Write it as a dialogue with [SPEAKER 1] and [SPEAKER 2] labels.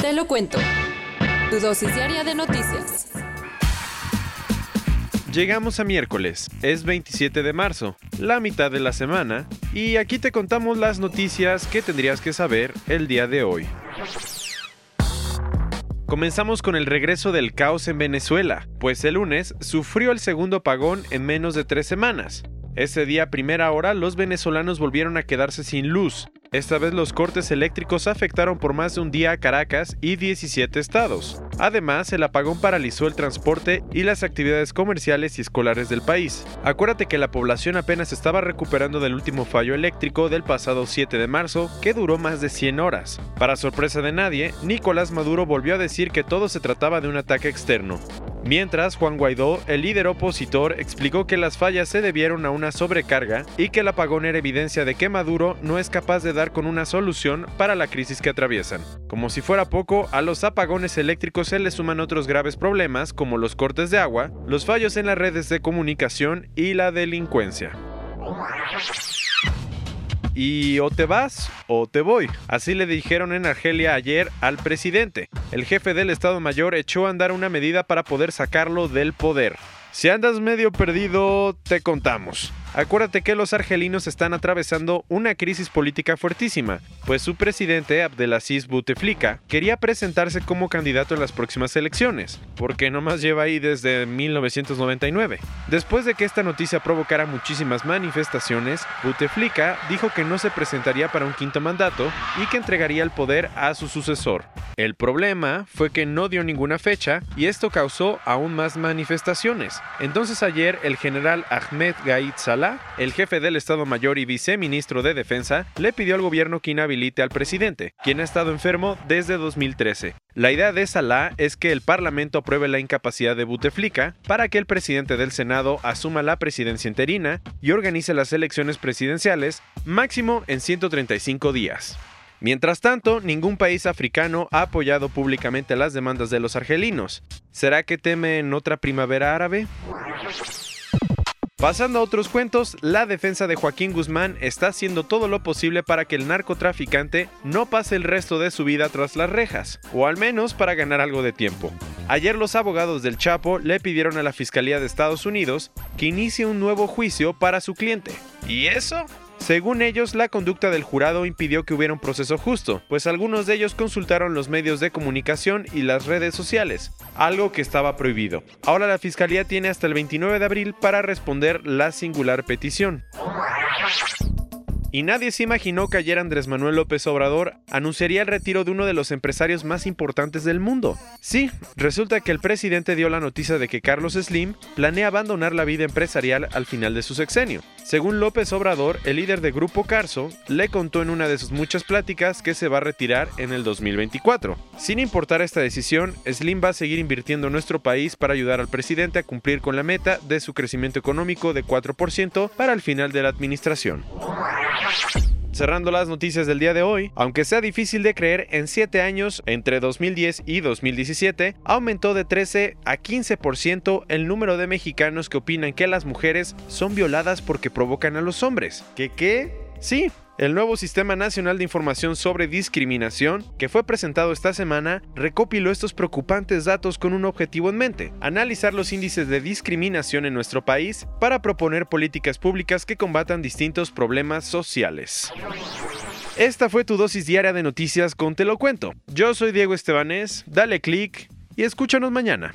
[SPEAKER 1] Te lo cuento. Tu dosis diaria de noticias.
[SPEAKER 2] Llegamos a miércoles, es 27 de marzo, la mitad de la semana, y aquí te contamos las noticias que tendrías que saber el día de hoy. Comenzamos con el regreso del caos en Venezuela, pues el lunes sufrió el segundo apagón en menos de tres semanas. Ese día a primera hora los venezolanos volvieron a quedarse sin luz. Esta vez los cortes eléctricos afectaron por más de un día a Caracas y 17 estados. Además, el apagón paralizó el transporte y las actividades comerciales y escolares del país. Acuérdate que la población apenas estaba recuperando del último fallo eléctrico del pasado 7 de marzo, que duró más de 100 horas. Para sorpresa de nadie, Nicolás Maduro volvió a decir que todo se trataba de un ataque externo. Mientras, Juan Guaidó, el líder opositor, explicó que las fallas se debieron a una sobrecarga y que el apagón era evidencia de que Maduro no es capaz de dar con una solución para la crisis que atraviesan. Como si fuera poco, a los apagones eléctricos se le suman otros graves problemas como los cortes de agua, los fallos en las redes de comunicación y la delincuencia. Y o te vas o te voy. Así le dijeron en Argelia ayer al presidente. El jefe del Estado Mayor echó a andar una medida para poder sacarlo del poder. Si andas medio perdido, te contamos. Acuérdate que los argelinos están atravesando una crisis política fuertísima, pues su presidente Abdelaziz Bouteflika quería presentarse como candidato en las próximas elecciones, porque nomás lleva ahí desde 1999. Después de que esta noticia provocara muchísimas manifestaciones, Bouteflika dijo que no se presentaría para un quinto mandato y que entregaría el poder a su sucesor. El problema fue que no dio ninguna fecha y esto causó aún más manifestaciones. Entonces ayer el general Ahmed Gaid Salah el jefe del Estado Mayor y viceministro de Defensa, le pidió al gobierno que inhabilite al presidente, quien ha estado enfermo desde 2013. La idea de Salah es que el Parlamento apruebe la incapacidad de Bouteflika para que el presidente del Senado asuma la presidencia interina y organice las elecciones presidenciales máximo en 135 días. Mientras tanto, ningún país africano ha apoyado públicamente las demandas de los argelinos. ¿Será que temen otra primavera árabe? Pasando a otros cuentos, la defensa de Joaquín Guzmán está haciendo todo lo posible para que el narcotraficante no pase el resto de su vida tras las rejas, o al menos para ganar algo de tiempo. Ayer los abogados del Chapo le pidieron a la Fiscalía de Estados Unidos que inicie un nuevo juicio para su cliente. ¿Y eso? Según ellos, la conducta del jurado impidió que hubiera un proceso justo, pues algunos de ellos consultaron los medios de comunicación y las redes sociales, algo que estaba prohibido. Ahora la Fiscalía tiene hasta el 29 de abril para responder la singular petición. Y nadie se imaginó que ayer Andrés Manuel López Obrador anunciaría el retiro de uno de los empresarios más importantes del mundo. Sí, resulta que el presidente dio la noticia de que Carlos Slim planea abandonar la vida empresarial al final de su sexenio. Según López Obrador, el líder de Grupo Carso le contó en una de sus muchas pláticas que se va a retirar en el 2024. Sin importar esta decisión, Slim va a seguir invirtiendo en nuestro país para ayudar al presidente a cumplir con la meta de su crecimiento económico de 4% para el final de la administración. Cerrando las noticias del día de hoy, aunque sea difícil de creer, en 7 años, entre 2010 y 2017, aumentó de 13 a 15% el número de mexicanos que opinan que las mujeres son violadas porque provocan a los hombres. ¿Qué qué? Sí, el nuevo Sistema Nacional de Información sobre Discriminación, que fue presentado esta semana, recopiló estos preocupantes datos con un objetivo en mente, analizar los índices de discriminación en nuestro país para proponer políticas públicas que combatan distintos problemas sociales. Esta fue tu dosis diaria de noticias con Te lo cuento. Yo soy Diego Estebanés, dale click y escúchanos mañana.